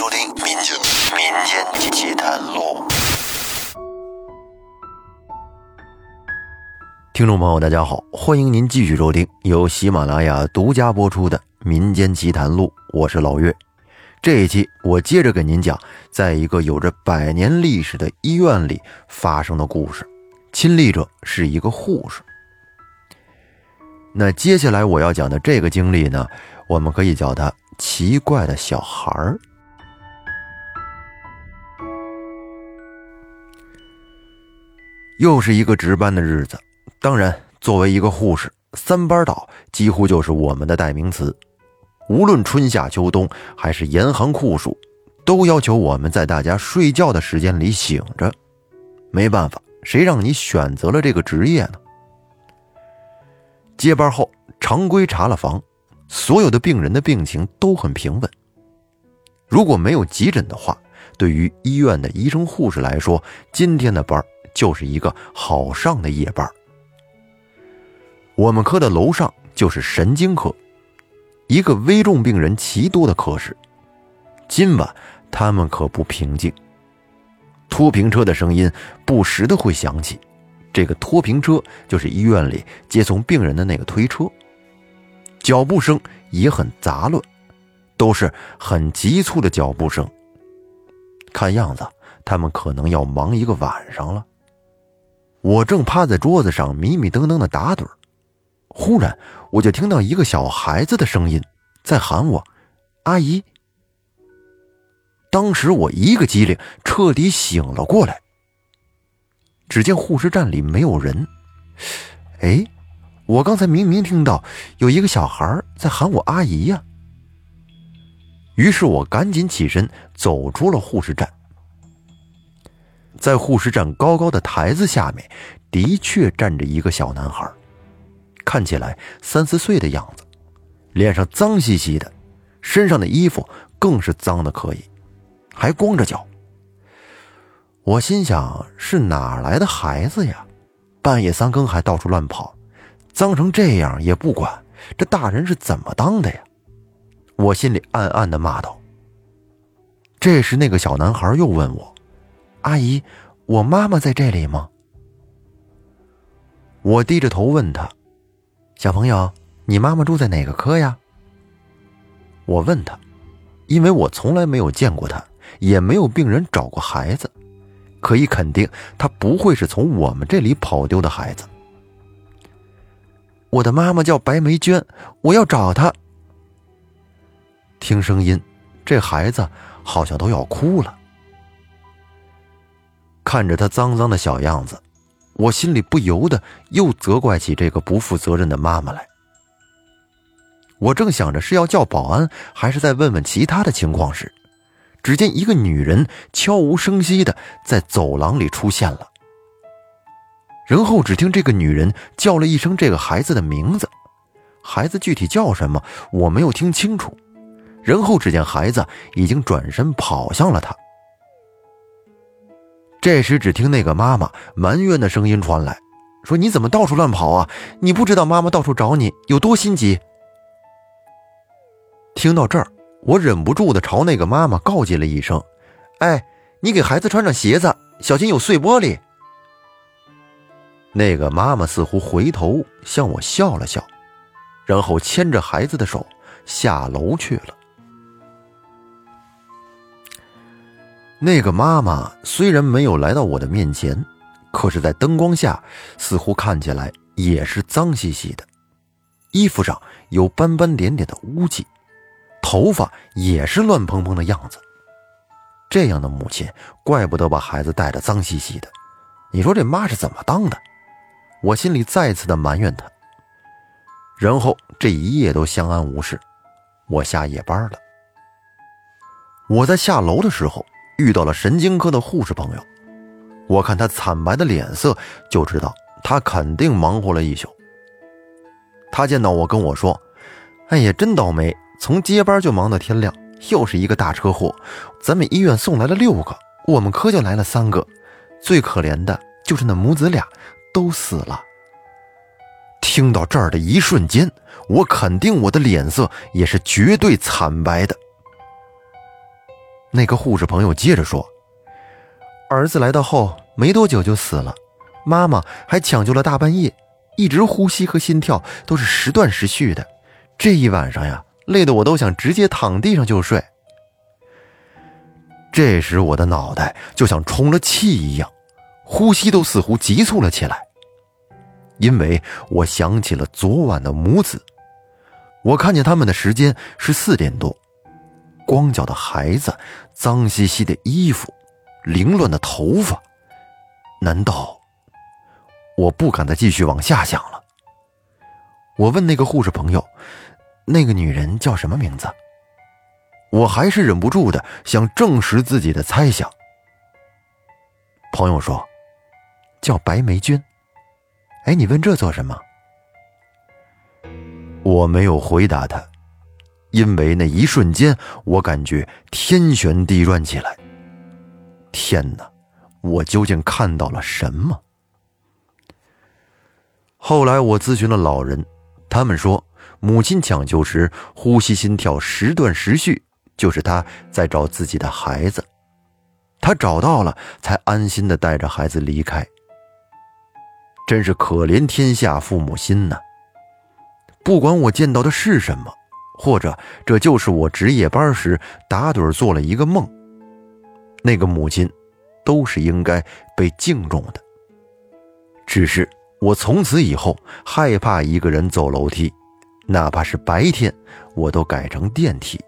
收听《民间民间奇谈录》。听众朋友，大家好，欢迎您继续收听由喜马拉雅独家播出的《民间奇谈录》，我是老岳。这一期我接着给您讲，在一个有着百年历史的医院里发生的故事，亲历者是一个护士。那接下来我要讲的这个经历呢，我们可以叫它“奇怪的小孩儿”。又是一个值班的日子。当然，作为一个护士，三班倒几乎就是我们的代名词。无论春夏秋冬，还是严寒酷暑，都要求我们在大家睡觉的时间里醒着。没办法，谁让你选择了这个职业呢？接班后，常规查了房，所有的病人的病情都很平稳。如果没有急诊的话，对于医院的医生护士来说，今天的班就是一个好上的夜班。我们科的楼上就是神经科，一个危重病人奇多的科室。今晚他们可不平静，拖平车的声音不时的会响起。这个拖平车就是医院里接送病人的那个推车，脚步声也很杂乱，都是很急促的脚步声。看样子他们可能要忙一个晚上了。我正趴在桌子上迷迷瞪瞪的打盹。忽然，我就听到一个小孩子的声音在喊我：“阿姨。”当时我一个机灵，彻底醒了过来。只见护士站里没有人。哎，我刚才明明听到有一个小孩在喊我阿姨呀。于是我赶紧起身走出了护士站。在护士站高高的台子下面，的确站着一个小男孩。看起来三四岁的样子，脸上脏兮兮的，身上的衣服更是脏的可以，还光着脚。我心想：是哪来的孩子呀？半夜三更还到处乱跑，脏成这样也不管，这大人是怎么当的呀？我心里暗暗的骂道。这时，那个小男孩又问我：“阿姨，我妈妈在这里吗？”我低着头问他。小朋友，你妈妈住在哪个科呀？我问他，因为我从来没有见过他，也没有病人找过孩子，可以肯定他不会是从我们这里跑丢的孩子。我的妈妈叫白梅娟，我要找她。听声音，这孩子好像都要哭了。看着他脏脏的小样子。我心里不由得又责怪起这个不负责任的妈妈来。我正想着是要叫保安，还是再问问其他的情况时，只见一个女人悄无声息的在走廊里出现了。然后只听这个女人叫了一声这个孩子的名字，孩子具体叫什么我没有听清楚。然后只见孩子已经转身跑向了他。这时，只听那个妈妈埋怨的声音传来，说：“你怎么到处乱跑啊？你不知道妈妈到处找你有多心急。”听到这儿，我忍不住的朝那个妈妈告诫了一声：“哎，你给孩子穿上鞋子，小心有碎玻璃。”那个妈妈似乎回头向我笑了笑，然后牵着孩子的手下楼去了。那个妈妈虽然没有来到我的面前，可是，在灯光下，似乎看起来也是脏兮兮的，衣服上有斑斑点点的污迹，头发也是乱蓬蓬的样子。这样的母亲，怪不得把孩子带的脏兮兮的。你说这妈是怎么当的？我心里再次的埋怨她。然后这一夜都相安无事，我下夜班了。我在下楼的时候。遇到了神经科的护士朋友，我看他惨白的脸色，就知道他肯定忙活了一宿。他见到我跟我说：“哎呀，真倒霉，从接班就忙到天亮，又是一个大车祸。咱们医院送来了六个，我们科就来了三个，最可怜的就是那母子俩，都死了。”听到这儿的一瞬间，我肯定我的脸色也是绝对惨白的。那个护士朋友接着说：“儿子来到后没多久就死了，妈妈还抢救了大半夜，一直呼吸和心跳都是时断时续的。这一晚上呀，累得我都想直接躺地上就睡。”这时我的脑袋就像充了气一样，呼吸都似乎急促了起来，因为我想起了昨晚的母子。我看见他们的时间是四点多。光脚的孩子，脏兮兮的衣服，凌乱的头发，难道？我不敢再继续往下想了。我问那个护士朋友：“那个女人叫什么名字？”我还是忍不住的想证实自己的猜想。朋友说：“叫白梅娟。”哎，你问这做什么？我没有回答他。因为那一瞬间，我感觉天旋地转起来。天哪，我究竟看到了什么？后来我咨询了老人，他们说，母亲抢救时呼吸心跳时断时续，就是她在找自己的孩子。她找到了，才安心的带着孩子离开。真是可怜天下父母心呐！不管我见到的是什么。或者这就是我值夜班时打盹做了一个梦。那个母亲，都是应该被敬重的。只是我从此以后害怕一个人走楼梯，哪怕是白天，我都改成电梯。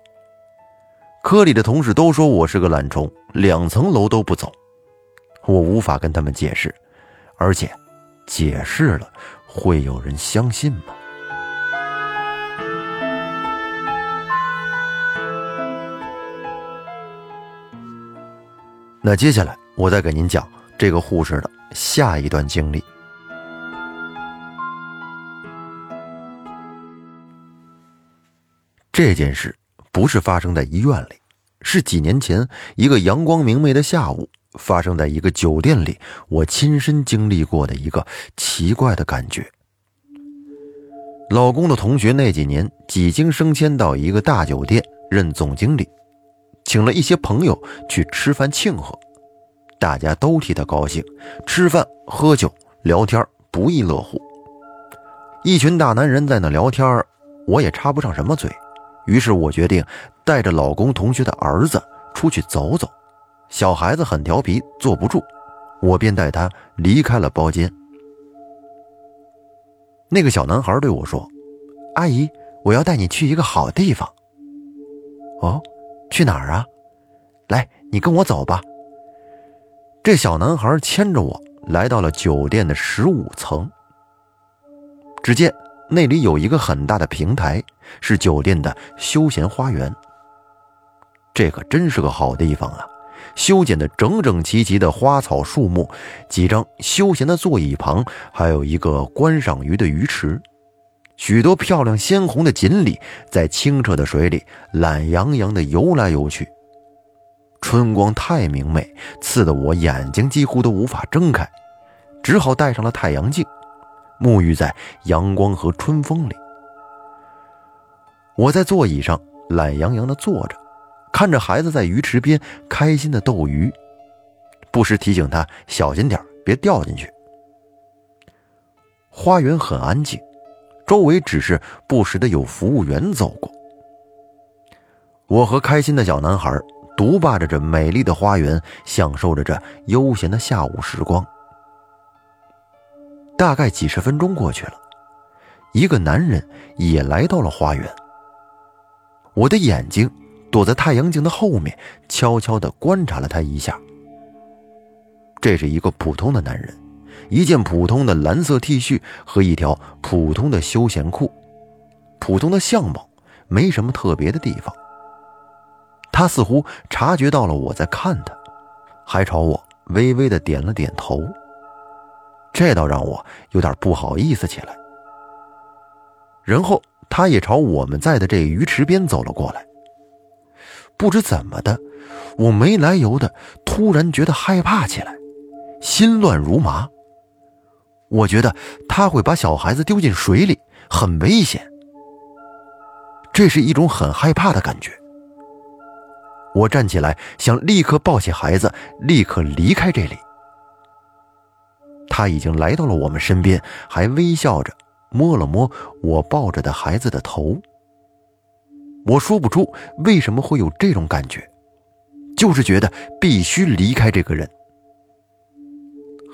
科里的同事都说我是个懒虫，两层楼都不走。我无法跟他们解释，而且解释了会有人相信吗？那接下来，我再给您讲这个护士的下一段经历。这件事不是发生在医院里，是几年前一个阳光明媚的下午，发生在一个酒店里，我亲身经历过的一个奇怪的感觉。老公的同学那几年几经升迁到一个大酒店任总经理。请了一些朋友去吃饭庆贺，大家都替他高兴，吃饭、喝酒、聊天，不亦乐乎。一群大男人在那聊天，我也插不上什么嘴。于是我决定带着老公同学的儿子出去走走。小孩子很调皮，坐不住，我便带他离开了包间。那个小男孩对我说：“阿姨，我要带你去一个好地方。”哦。去哪儿啊？来，你跟我走吧。这小男孩牵着我来到了酒店的十五层。只见那里有一个很大的平台，是酒店的休闲花园。这可真是个好地方啊！修剪的整整齐齐的花草树木，几张休闲的座椅旁，还有一个观赏鱼的鱼池。许多漂亮鲜红的锦鲤在清澈的水里懒洋洋地游来游去，春光太明媚，刺得我眼睛几乎都无法睁开，只好戴上了太阳镜，沐浴在阳光和春风里。我在座椅上懒洋洋地坐着，看着孩子在鱼池边开心地斗鱼，不时提醒他小心点别掉进去。花园很安静。周围只是不时的有服务员走过。我和开心的小男孩独霸着这美丽的花园，享受着这悠闲的下午时光。大概几十分钟过去了，一个男人也来到了花园。我的眼睛躲在太阳镜的后面，悄悄地观察了他一下。这是一个普通的男人。一件普通的蓝色 T 恤和一条普通的休闲裤，普通的相貌，没什么特别的地方。他似乎察觉到了我在看他，还朝我微微的点了点头。这倒让我有点不好意思起来。然后他也朝我们在的这鱼池边走了过来。不知怎么的，我没来由的突然觉得害怕起来，心乱如麻。我觉得他会把小孩子丢进水里，很危险。这是一种很害怕的感觉。我站起来，想立刻抱起孩子，立刻离开这里。他已经来到了我们身边，还微笑着摸了摸我抱着的孩子的头。我说不出为什么会有这种感觉，就是觉得必须离开这个人。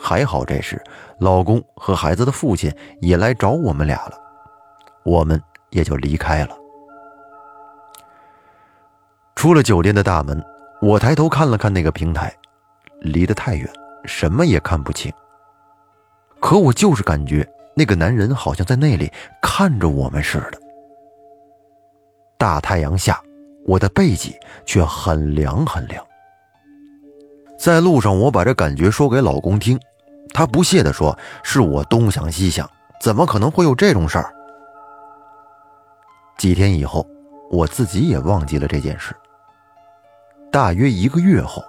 还好这时，老公和孩子的父亲也来找我们俩了，我们也就离开了。出了酒店的大门，我抬头看了看那个平台，离得太远，什么也看不清。可我就是感觉那个男人好像在那里看着我们似的。大太阳下，我的背脊却很凉很凉。在路上，我把这感觉说给老公听，他不屑地说：“是我东想西想，怎么可能会有这种事儿？”几天以后，我自己也忘记了这件事。大约一个月后，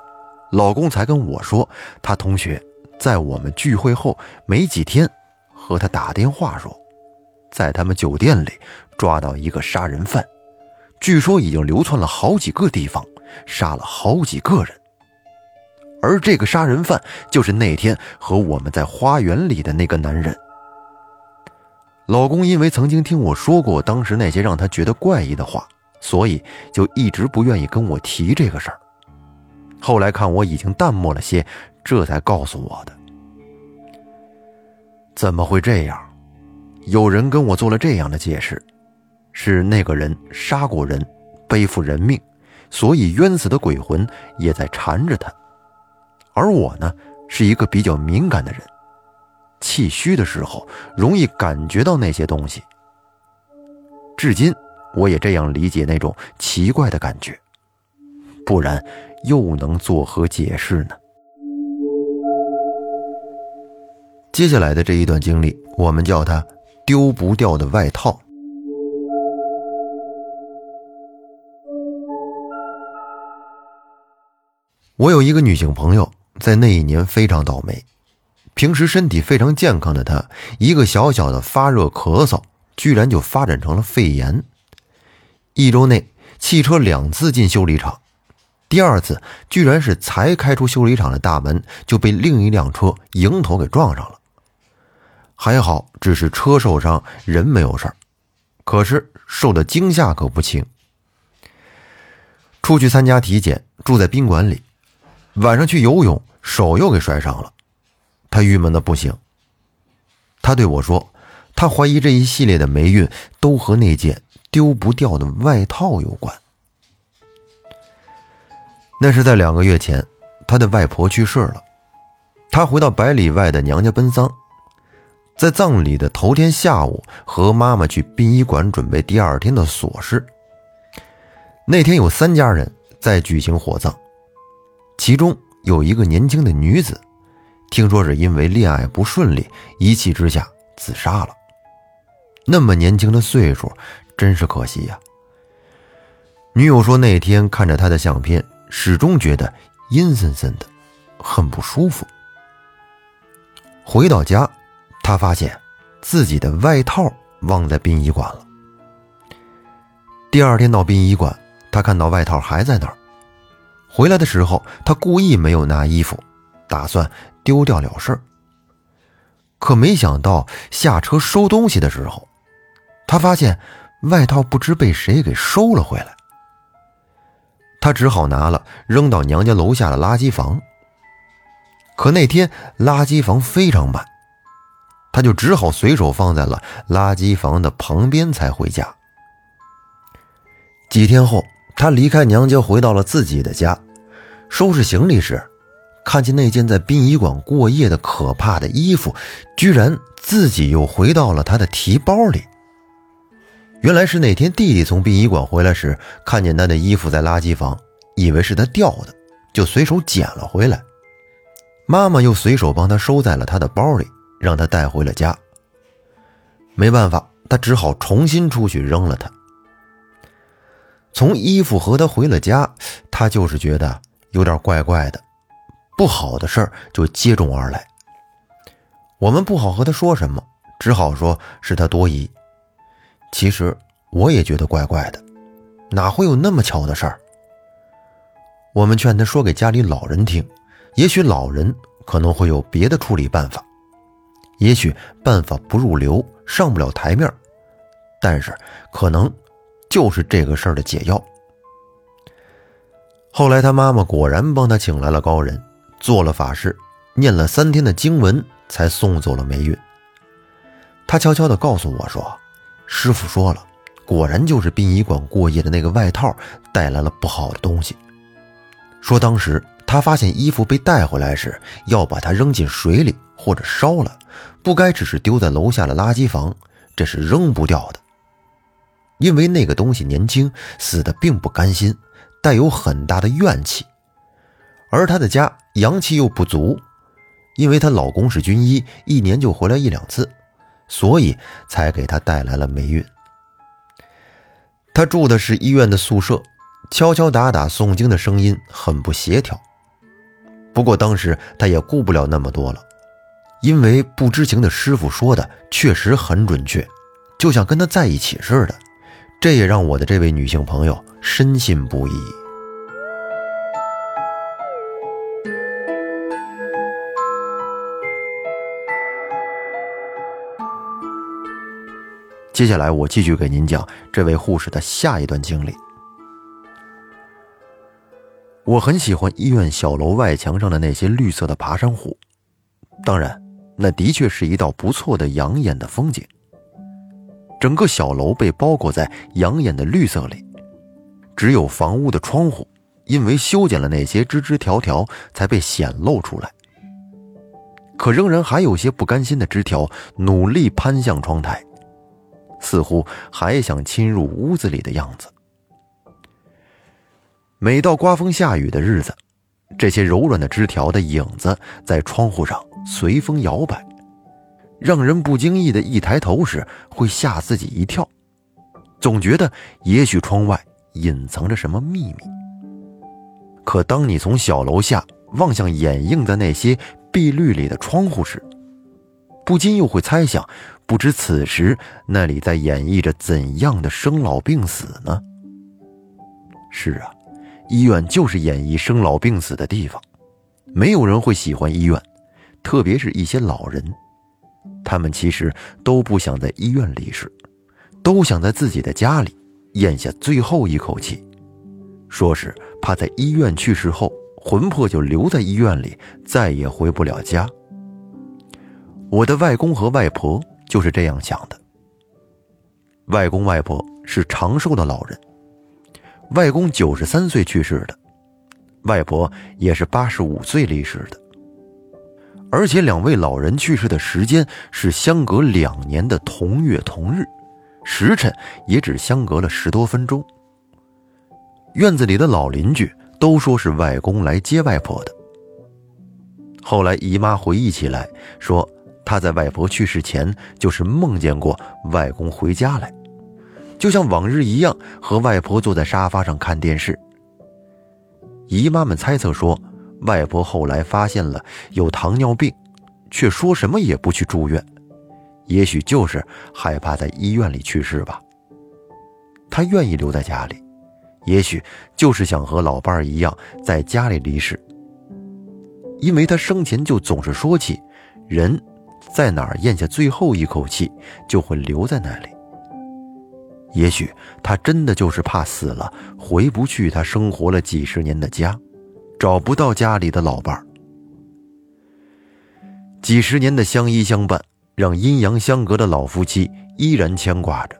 老公才跟我说，他同学在我们聚会后没几天，和他打电话说，在他们酒店里抓到一个杀人犯，据说已经流窜了好几个地方，杀了好几个人。而这个杀人犯就是那天和我们在花园里的那个男人。老公因为曾经听我说过当时那些让他觉得怪异的话，所以就一直不愿意跟我提这个事儿。后来看我已经淡漠了些，这才告诉我的。怎么会这样？有人跟我做了这样的解释：是那个人杀过人，背负人命，所以冤死的鬼魂也在缠着他。而我呢，是一个比较敏感的人，气虚的时候容易感觉到那些东西。至今，我也这样理解那种奇怪的感觉，不然又能作何解释呢？接下来的这一段经历，我们叫它“丢不掉的外套”。我有一个女性朋友。在那一年非常倒霉，平时身体非常健康的他，一个小小的发热咳嗽，居然就发展成了肺炎。一周内，汽车两次进修理厂，第二次居然是才开出修理厂的大门，就被另一辆车迎头给撞上了。还好，只是车受伤，人没有事儿，可是受的惊吓可不轻。出去参加体检，住在宾馆里，晚上去游泳。手又给摔伤了，他郁闷的不行。他对我说：“他怀疑这一系列的霉运都和那件丢不掉的外套有关。”那是在两个月前，他的外婆去世了，他回到百里外的娘家奔丧，在葬礼的头天下午，和妈妈去殡仪馆准备第二天的琐事。那天有三家人在举行火葬，其中。有一个年轻的女子，听说是因为恋爱不顺利，一气之下自杀了。那么年轻的岁数，真是可惜呀。女友说，那天看着他的相片，始终觉得阴森森的，很不舒服。回到家，他发现自己的外套忘在殡仪馆了。第二天到殡仪馆，他看到外套还在那儿。回来的时候，他故意没有拿衣服，打算丢掉了事儿。可没想到下车收东西的时候，他发现外套不知被谁给收了回来。他只好拿了扔到娘家楼下的垃圾房。可那天垃圾房非常满，他就只好随手放在了垃圾房的旁边才回家。几天后。他离开娘家，回到了自己的家，收拾行李时，看见那件在殡仪馆过夜的可怕的衣服，居然自己又回到了他的提包里。原来是那天弟弟从殡仪馆回来时，看见他的衣服在垃圾房，以为是他掉的，就随手捡了回来。妈妈又随手帮他收在了他的包里，让他带回了家。没办法，他只好重新出去扔了它。从衣服和他回了家，他就是觉得有点怪怪的，不好的事儿就接踵而来。我们不好和他说什么，只好说是他多疑。其实我也觉得怪怪的，哪会有那么巧的事儿？我们劝他说给家里老人听，也许老人可能会有别的处理办法，也许办法不入流，上不了台面，但是可能就是这个事儿的解药。后来他妈妈果然帮他请来了高人，做了法事，念了三天的经文，才送走了霉运。他悄悄地告诉我说：“师傅说了，果然就是殡仪馆过夜的那个外套带来了不好的东西。说当时他发现衣服被带回来时，要把它扔进水里或者烧了，不该只是丢在楼下的垃圾房，这是扔不掉的。因为那个东西年轻，死的并不甘心，带有很大的怨气，而她的家阳气又不足，因为她老公是军医，一年就回来一两次。”所以才给她带来了霉运。她住的是医院的宿舍，敲敲打打诵经的声音很不协调。不过当时她也顾不了那么多了，因为不知情的师傅说的确实很准确，就像跟她在一起似的。这也让我的这位女性朋友深信不疑。接下来，我继续给您讲这位护士的下一段经历。我很喜欢医院小楼外墙上的那些绿色的爬山虎，当然，那的确是一道不错的养眼的风景。整个小楼被包裹在养眼的绿色里，只有房屋的窗户，因为修剪了那些枝枝条条，才被显露出来。可仍然还有些不甘心的枝条，努力攀向窗台。似乎还想侵入屋子里的样子。每到刮风下雨的日子，这些柔软的枝条的影子在窗户上随风摇摆，让人不经意的一抬头时会吓自己一跳，总觉得也许窗外隐藏着什么秘密。可当你从小楼下望向掩映在那些碧绿里的窗户时，不禁又会猜想。不知此时那里在演绎着怎样的生老病死呢？是啊，医院就是演绎生老病死的地方。没有人会喜欢医院，特别是一些老人，他们其实都不想在医院离世，都想在自己的家里咽下最后一口气，说是怕在医院去世后魂魄就留在医院里，再也回不了家。我的外公和外婆。就是这样想的。外公外婆是长寿的老人，外公九十三岁去世的，外婆也是八十五岁离世的，而且两位老人去世的时间是相隔两年的同月同日，时辰也只相隔了十多分钟。院子里的老邻居都说是外公来接外婆的。后来姨妈回忆起来说。她在外婆去世前就是梦见过外公回家来，就像往日一样和外婆坐在沙发上看电视。姨妈们猜测说，外婆后来发现了有糖尿病，却说什么也不去住院，也许就是害怕在医院里去世吧。她愿意留在家里，也许就是想和老伴儿一样在家里离世，因为她生前就总是说起人。在哪儿咽下最后一口气，就会留在那里。也许他真的就是怕死了，回不去他生活了几十年的家，找不到家里的老伴儿。几十年的相依相伴，让阴阳相隔的老夫妻依然牵挂着。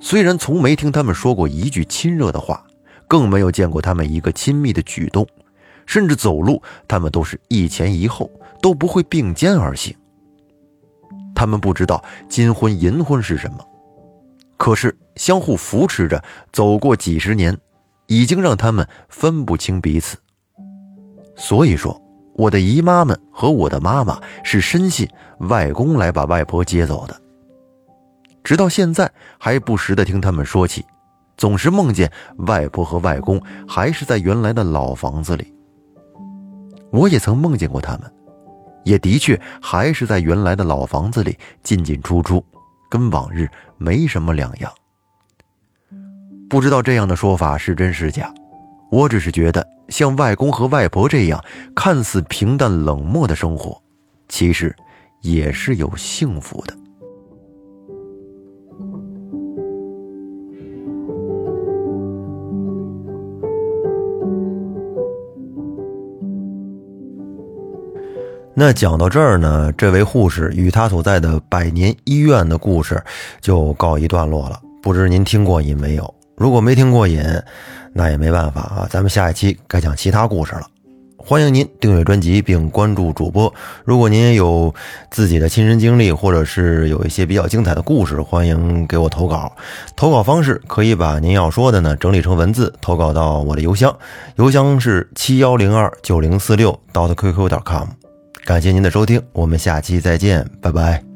虽然从没听他们说过一句亲热的话，更没有见过他们一个亲密的举动，甚至走路，他们都是一前一后，都不会并肩而行。他们不知道金婚银婚是什么，可是相互扶持着走过几十年，已经让他们分不清彼此。所以说，我的姨妈们和我的妈妈是深信外公来把外婆接走的。直到现在，还不时的听他们说起，总是梦见外婆和外公还是在原来的老房子里。我也曾梦见过他们。也的确还是在原来的老房子里进进出出，跟往日没什么两样。不知道这样的说法是真是假，我只是觉得，像外公和外婆这样看似平淡冷漠的生活，其实也是有幸福的。那讲到这儿呢，这位护士与他所在的百年医院的故事就告一段落了。不知您听过瘾没有？如果没听过瘾，那也没办法啊。咱们下一期该讲其他故事了。欢迎您订阅专辑并关注主播。如果您也有自己的亲身经历，或者是有一些比较精彩的故事，欢迎给我投稿。投稿方式可以把您要说的呢整理成文字，投稿到我的邮箱，邮箱是七幺零二九零四六 dot qq 点 com。感谢您的收听，我们下期再见，拜拜。